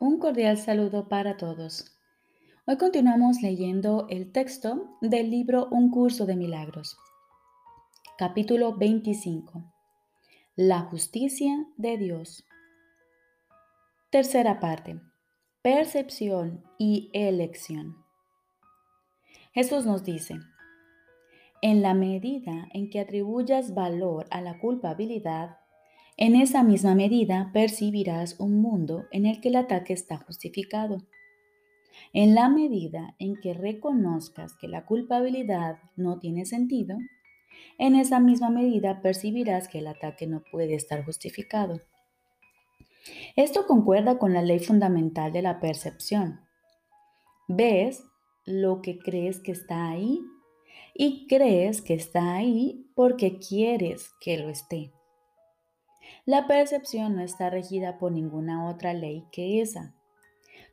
Un cordial saludo para todos. Hoy continuamos leyendo el texto del libro Un curso de milagros. Capítulo 25. La justicia de Dios. Tercera parte. Percepción y elección. Jesús nos dice, en la medida en que atribuyas valor a la culpabilidad, en esa misma medida percibirás un mundo en el que el ataque está justificado. En la medida en que reconozcas que la culpabilidad no tiene sentido, en esa misma medida percibirás que el ataque no puede estar justificado. Esto concuerda con la ley fundamental de la percepción. Ves lo que crees que está ahí y crees que está ahí porque quieres que lo esté. La percepción no está regida por ninguna otra ley que esa.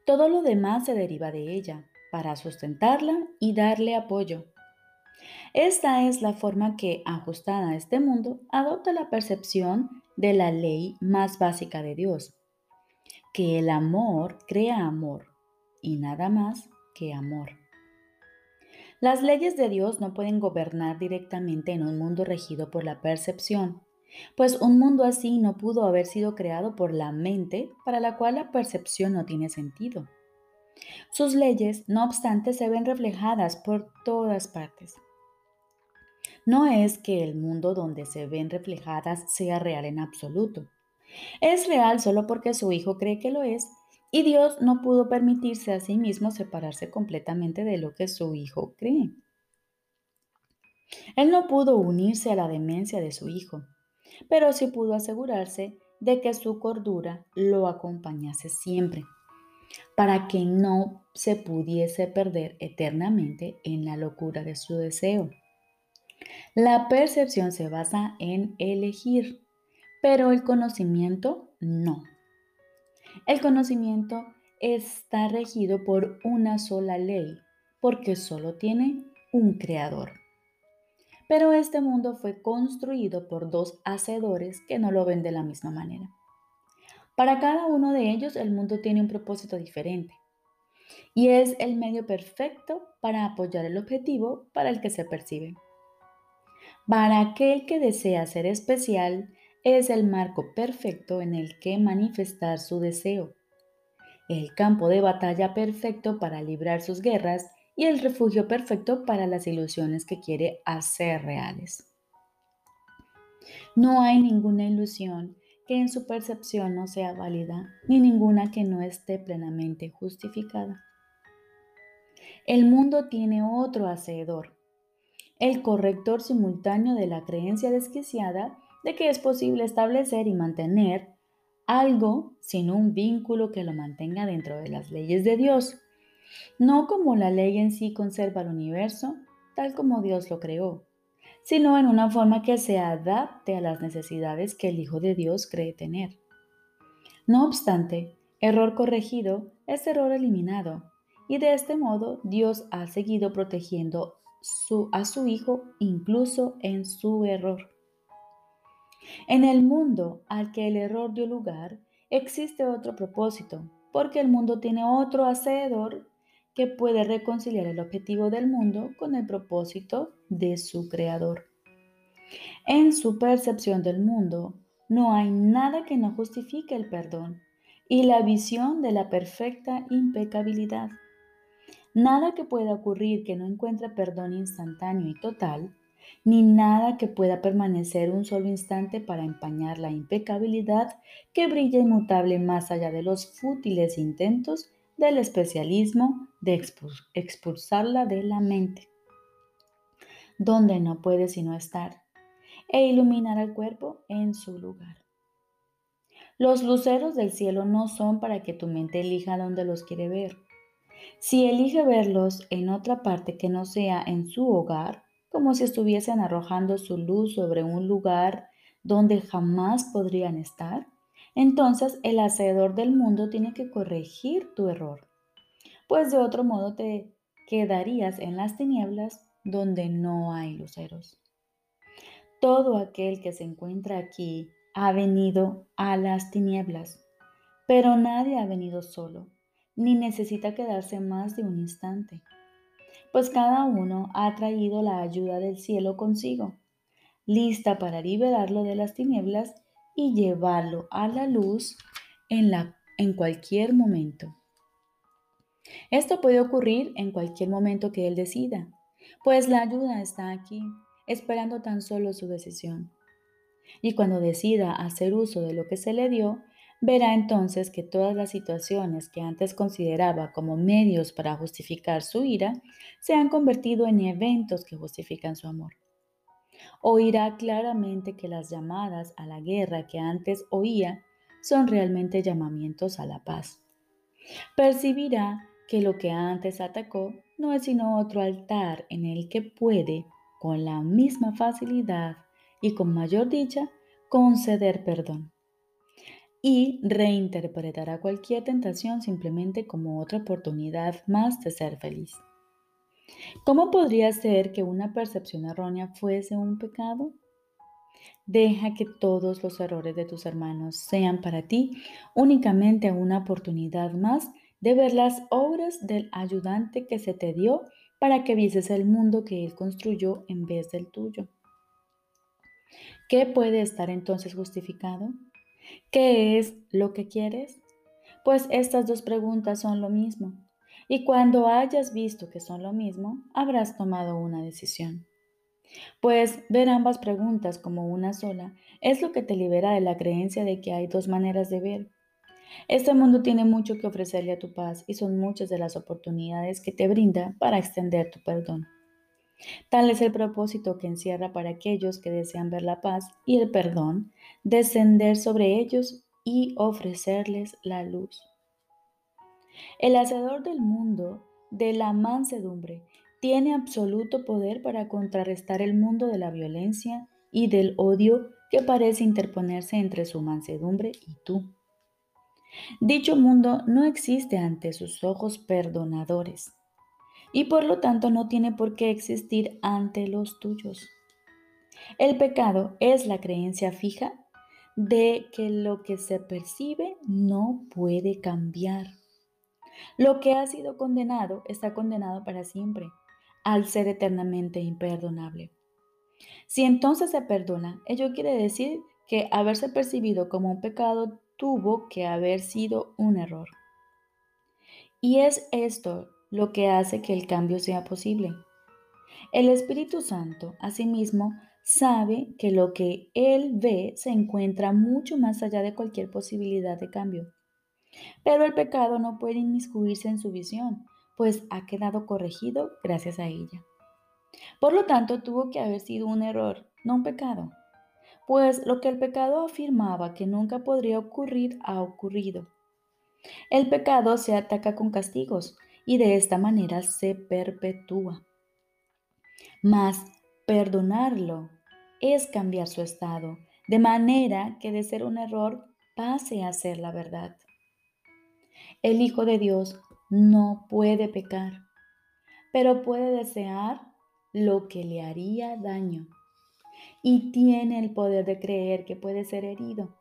Todo lo demás se deriva de ella para sustentarla y darle apoyo. Esta es la forma que, ajustada a este mundo, adopta la percepción de la ley más básica de Dios, que el amor crea amor y nada más que amor. Las leyes de Dios no pueden gobernar directamente en un mundo regido por la percepción, pues un mundo así no pudo haber sido creado por la mente para la cual la percepción no tiene sentido. Sus leyes, no obstante, se ven reflejadas por todas partes. No es que el mundo donde se ven reflejadas sea real en absoluto. Es real solo porque su Hijo cree que lo es y Dios no pudo permitirse a sí mismo separarse completamente de lo que su Hijo cree. Él no pudo unirse a la demencia de su Hijo pero sí pudo asegurarse de que su cordura lo acompañase siempre, para que no se pudiese perder eternamente en la locura de su deseo. La percepción se basa en elegir, pero el conocimiento no. El conocimiento está regido por una sola ley, porque solo tiene un creador. Pero este mundo fue construido por dos hacedores que no lo ven de la misma manera. Para cada uno de ellos el mundo tiene un propósito diferente y es el medio perfecto para apoyar el objetivo para el que se percibe. Para aquel que desea ser especial, es el marco perfecto en el que manifestar su deseo, el campo de batalla perfecto para librar sus guerras y el refugio perfecto para las ilusiones que quiere hacer reales. No hay ninguna ilusión que en su percepción no sea válida, ni ninguna que no esté plenamente justificada. El mundo tiene otro hacedor, el corrector simultáneo de la creencia desquiciada de que es posible establecer y mantener algo sin un vínculo que lo mantenga dentro de las leyes de Dios no como la ley en sí conserva el universo, tal como Dios lo creó, sino en una forma que se adapte a las necesidades que el Hijo de Dios cree tener. No obstante, error corregido es error eliminado, y de este modo Dios ha seguido protegiendo a su Hijo incluso en su error. En el mundo al que el error dio lugar, existe otro propósito, porque el mundo tiene otro hacedor que puede reconciliar el objetivo del mundo con el propósito de su creador. En su percepción del mundo, no hay nada que no justifique el perdón y la visión de la perfecta impecabilidad. Nada que pueda ocurrir que no encuentre perdón instantáneo y total, ni nada que pueda permanecer un solo instante para empañar la impecabilidad que brilla inmutable más allá de los fútiles intentos del especialismo de expulsarla de la mente, donde no puede sino estar, e iluminar al cuerpo en su lugar. Los luceros del cielo no son para que tu mente elija donde los quiere ver. Si elige verlos en otra parte que no sea en su hogar, como si estuviesen arrojando su luz sobre un lugar donde jamás podrían estar, entonces el hacedor del mundo tiene que corregir tu error, pues de otro modo te quedarías en las tinieblas donde no hay luceros. Todo aquel que se encuentra aquí ha venido a las tinieblas, Pero nadie ha venido solo, ni necesita quedarse más de un instante, pues cada uno ha traído la ayuda del cielo consigo, lista para liberarlo de las tinieblas y llevarlo a la luz en, la, en cualquier momento. Esto puede ocurrir en cualquier momento que él decida, pues la ayuda está aquí, esperando tan solo su decisión. Y cuando decida hacer uso de lo que se le dio, verá entonces que todas las situaciones que antes consideraba como medios para justificar su ira se han convertido en eventos que justifican su amor. Oirá claramente que las llamadas a la guerra que antes oía son realmente llamamientos a la paz. Percibirá que lo que antes atacó no es sino otro altar en el que puede, con la misma facilidad y con mayor dicha, conceder perdón. Y reinterpretará cualquier tentación simplemente como otra oportunidad más de ser feliz. ¿Cómo podría ser que una percepción errónea fuese un pecado? Deja que todos los errores de tus hermanos sean para ti únicamente una oportunidad más de ver las obras del ayudante que se te dio para que vieses el mundo que él construyó en vez del tuyo. ¿Qué puede estar entonces justificado? ¿Qué es lo que quieres? Pues estas dos preguntas son lo mismo. Y cuando hayas visto que son lo mismo, habrás tomado una decisión. Pues ver ambas preguntas como una sola es lo que te libera de la creencia de que hay dos maneras de ver. Este mundo tiene mucho que ofrecerle a tu paz y son muchas de las oportunidades que te brinda para extender tu perdón. Tal es el propósito que encierra para aquellos que desean ver la paz y el perdón, descender sobre ellos y ofrecerles la luz. El hacedor del mundo, de la mansedumbre, tiene absoluto poder para contrarrestar el mundo de la violencia y del odio que parece interponerse entre su mansedumbre y tú. Dicho mundo no existe ante sus ojos perdonadores y por lo tanto no tiene por qué existir ante los tuyos. El pecado es la creencia fija de que lo que se percibe no puede cambiar. Lo que ha sido condenado está condenado para siempre, al ser eternamente imperdonable. Si entonces se perdona, ello quiere decir que haberse percibido como un pecado tuvo que haber sido un error. Y es esto lo que hace que el cambio sea posible. El Espíritu Santo, asimismo, sabe que lo que Él ve se encuentra mucho más allá de cualquier posibilidad de cambio. Pero el pecado no puede inmiscuirse en su visión, pues ha quedado corregido gracias a ella. Por lo tanto, tuvo que haber sido un error, no un pecado, pues lo que el pecado afirmaba que nunca podría ocurrir ha ocurrido. El pecado se ataca con castigos y de esta manera se perpetúa. Mas perdonarlo es cambiar su estado, de manera que de ser un error pase a ser la verdad. El Hijo de Dios no puede pecar, pero puede desear lo que le haría daño y tiene el poder de creer que puede ser herido.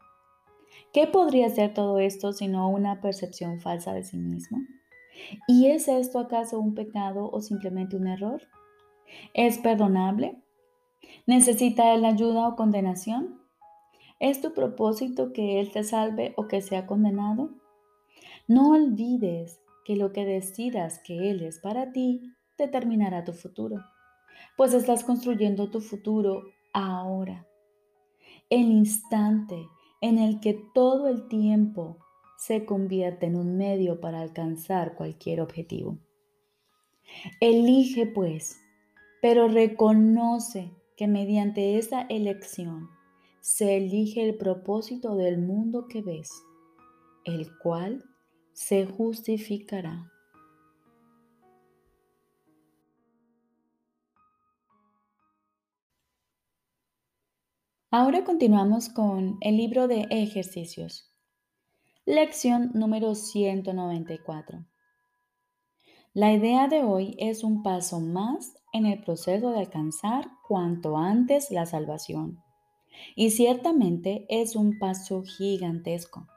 ¿Qué podría ser todo esto sino una percepción falsa de sí mismo? ¿Y es esto acaso un pecado o simplemente un error? ¿Es perdonable? ¿Necesita él ayuda o condenación? ¿Es tu propósito que Él te salve o que sea condenado? No olvides que lo que decidas que Él es para ti determinará tu futuro, pues estás construyendo tu futuro ahora. El instante en el que todo el tiempo se convierte en un medio para alcanzar cualquier objetivo. Elige pues, pero reconoce que mediante esa elección se elige el propósito del mundo que ves, el cual se justificará. Ahora continuamos con el libro de ejercicios. Lección número 194. La idea de hoy es un paso más en el proceso de alcanzar cuanto antes la salvación. Y ciertamente es un paso gigantesco.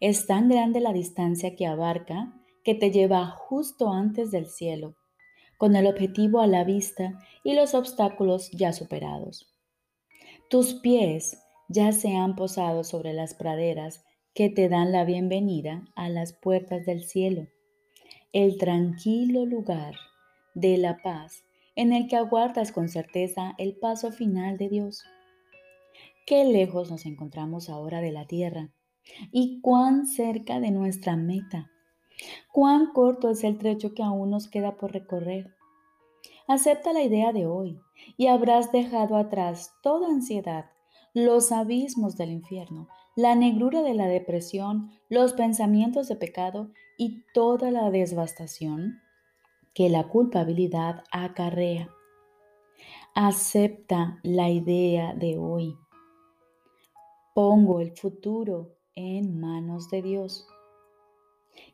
Es tan grande la distancia que abarca que te lleva justo antes del cielo, con el objetivo a la vista y los obstáculos ya superados. Tus pies ya se han posado sobre las praderas que te dan la bienvenida a las puertas del cielo, el tranquilo lugar de la paz en el que aguardas con certeza el paso final de Dios. Qué lejos nos encontramos ahora de la tierra y cuán cerca de nuestra meta. Cuán corto es el trecho que aún nos queda por recorrer. Acepta la idea de hoy y habrás dejado atrás toda ansiedad, los abismos del infierno, la negrura de la depresión, los pensamientos de pecado y toda la devastación que la culpabilidad acarrea. Acepta la idea de hoy. Pongo el futuro en manos de Dios.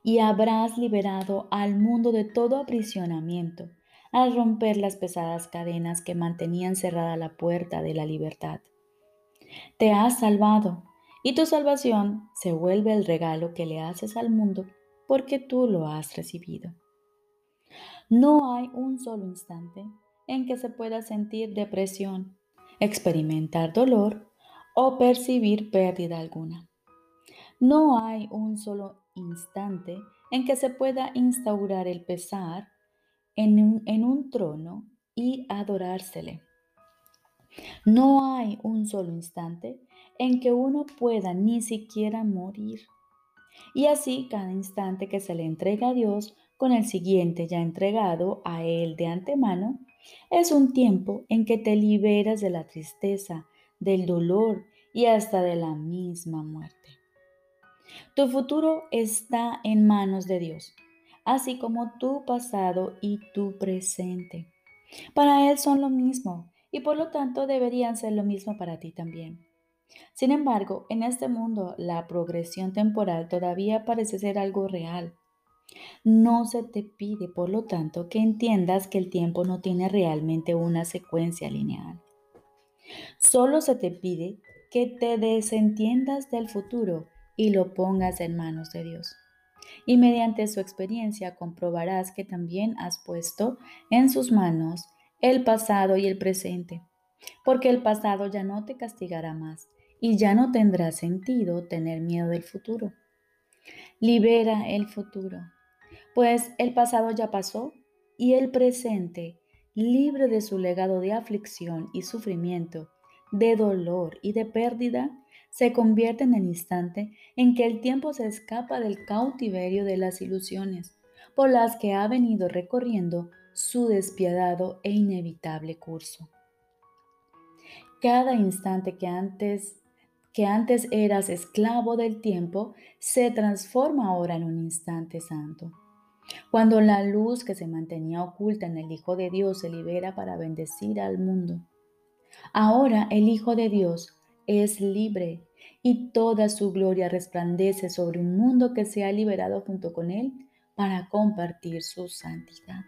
Y habrás liberado al mundo de todo aprisionamiento al romper las pesadas cadenas que mantenían cerrada la puerta de la libertad. Te has salvado y tu salvación se vuelve el regalo que le haces al mundo porque tú lo has recibido. No hay un solo instante en que se pueda sentir depresión, experimentar dolor o percibir pérdida alguna. No hay un solo instante en que se pueda instaurar el pesar en un, un trono y adorársele. No hay un solo instante en que uno pueda ni siquiera morir. Y así cada instante que se le entrega a Dios con el siguiente ya entregado a Él de antemano, es un tiempo en que te liberas de la tristeza, del dolor y hasta de la misma muerte. Tu futuro está en manos de Dios, así como tu pasado y tu presente. Para Él son lo mismo y por lo tanto deberían ser lo mismo para ti también. Sin embargo, en este mundo la progresión temporal todavía parece ser algo real. No se te pide, por lo tanto, que entiendas que el tiempo no tiene realmente una secuencia lineal. Solo se te pide que te desentiendas del futuro y lo pongas en manos de Dios. Y mediante su experiencia comprobarás que también has puesto en sus manos el pasado y el presente, porque el pasado ya no te castigará más y ya no tendrá sentido tener miedo del futuro. Libera el futuro, pues el pasado ya pasó y el presente, libre de su legado de aflicción y sufrimiento, de dolor y de pérdida, se convierte en el instante en que el tiempo se escapa del cautiverio de las ilusiones por las que ha venido recorriendo su despiadado e inevitable curso. Cada instante que antes que antes eras esclavo del tiempo se transforma ahora en un instante santo. Cuando la luz que se mantenía oculta en el Hijo de Dios se libera para bendecir al mundo. Ahora el Hijo de Dios es libre y toda su gloria resplandece sobre un mundo que se ha liberado junto con él para compartir su santidad.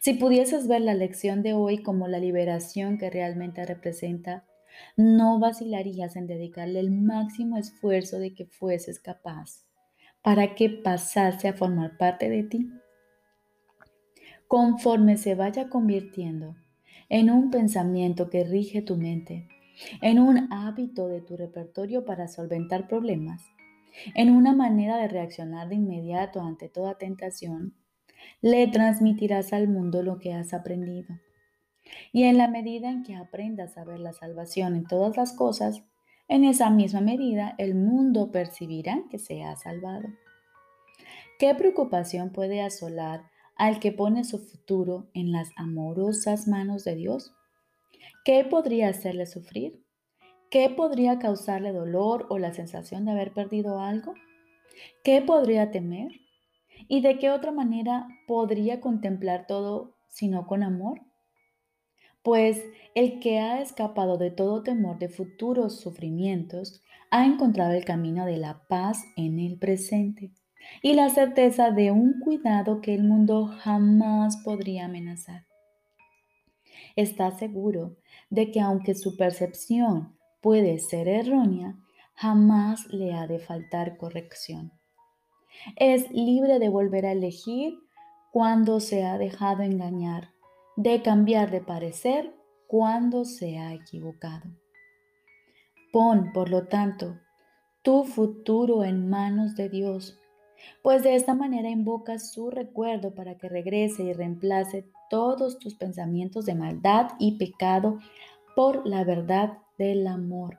Si pudieses ver la lección de hoy como la liberación que realmente representa, no vacilarías en dedicarle el máximo esfuerzo de que fueses capaz para que pasase a formar parte de ti. Conforme se vaya convirtiendo en un pensamiento que rige tu mente, en un hábito de tu repertorio para solventar problemas, en una manera de reaccionar de inmediato ante toda tentación, le transmitirás al mundo lo que has aprendido. Y en la medida en que aprendas a ver la salvación en todas las cosas, en esa misma medida el mundo percibirá que se ha salvado. ¿Qué preocupación puede asolar al que pone su futuro en las amorosas manos de Dios? ¿Qué podría hacerle sufrir? ¿Qué podría causarle dolor o la sensación de haber perdido algo? ¿Qué podría temer? ¿Y de qué otra manera podría contemplar todo sino con amor? Pues el que ha escapado de todo temor de futuros sufrimientos ha encontrado el camino de la paz en el presente y la certeza de un cuidado que el mundo jamás podría amenazar. Está seguro de que aunque su percepción puede ser errónea, jamás le ha de faltar corrección. Es libre de volver a elegir cuando se ha dejado engañar, de cambiar de parecer cuando se ha equivocado. Pon, por lo tanto, tu futuro en manos de Dios, pues de esta manera invocas su recuerdo para que regrese y reemplace todos tus pensamientos de maldad y pecado por la verdad del amor.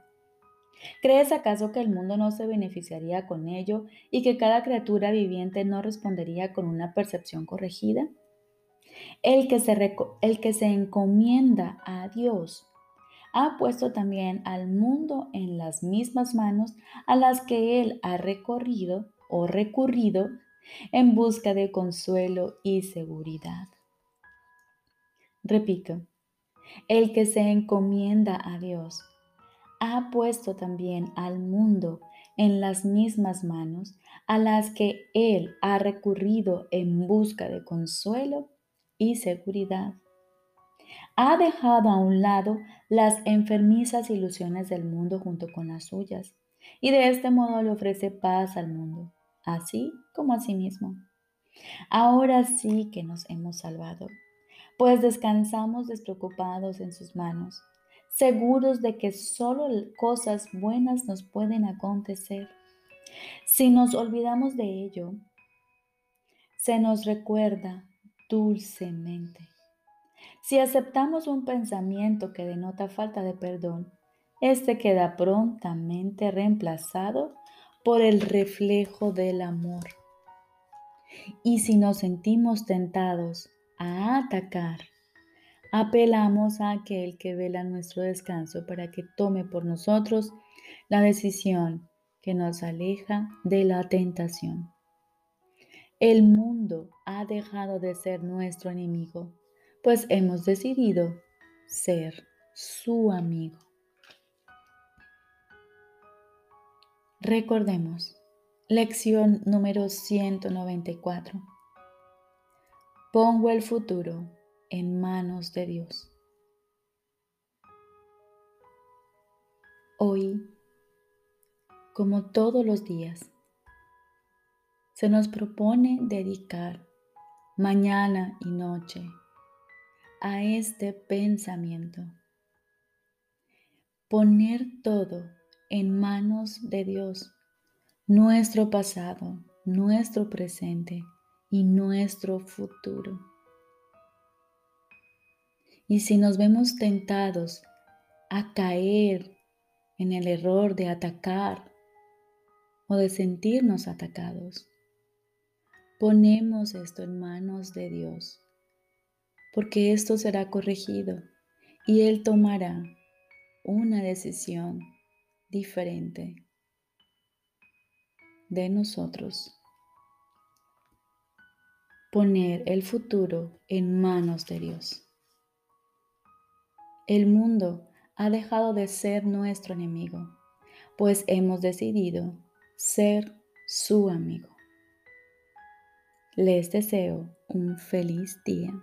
¿Crees acaso que el mundo no se beneficiaría con ello y que cada criatura viviente no respondería con una percepción corregida? El que se, el que se encomienda a Dios ha puesto también al mundo en las mismas manos a las que Él ha recorrido o recurrido en busca de consuelo y seguridad. Repito, el que se encomienda a Dios ha puesto también al mundo en las mismas manos a las que Él ha recurrido en busca de consuelo y seguridad. Ha dejado a un lado las enfermizas ilusiones del mundo junto con las suyas, y de este modo le ofrece paz al mundo, así como a sí mismo. Ahora sí que nos hemos salvado, pues descansamos despreocupados en sus manos seguros de que solo cosas buenas nos pueden acontecer. Si nos olvidamos de ello, se nos recuerda dulcemente. Si aceptamos un pensamiento que denota falta de perdón, este queda prontamente reemplazado por el reflejo del amor. Y si nos sentimos tentados a atacar apelamos a aquel que vela nuestro descanso para que tome por nosotros la decisión que nos aleja de la tentación. El mundo ha dejado de ser nuestro enemigo, pues hemos decidido ser su amigo. Recordemos, lección número 194. Pongo el futuro en manos de Dios. Hoy, como todos los días, se nos propone dedicar mañana y noche a este pensamiento. Poner todo en manos de Dios, nuestro pasado, nuestro presente y nuestro futuro. Y si nos vemos tentados a caer en el error de atacar o de sentirnos atacados, ponemos esto en manos de Dios, porque esto será corregido y Él tomará una decisión diferente de nosotros. Poner el futuro en manos de Dios. El mundo ha dejado de ser nuestro enemigo, pues hemos decidido ser su amigo. Les deseo un feliz día.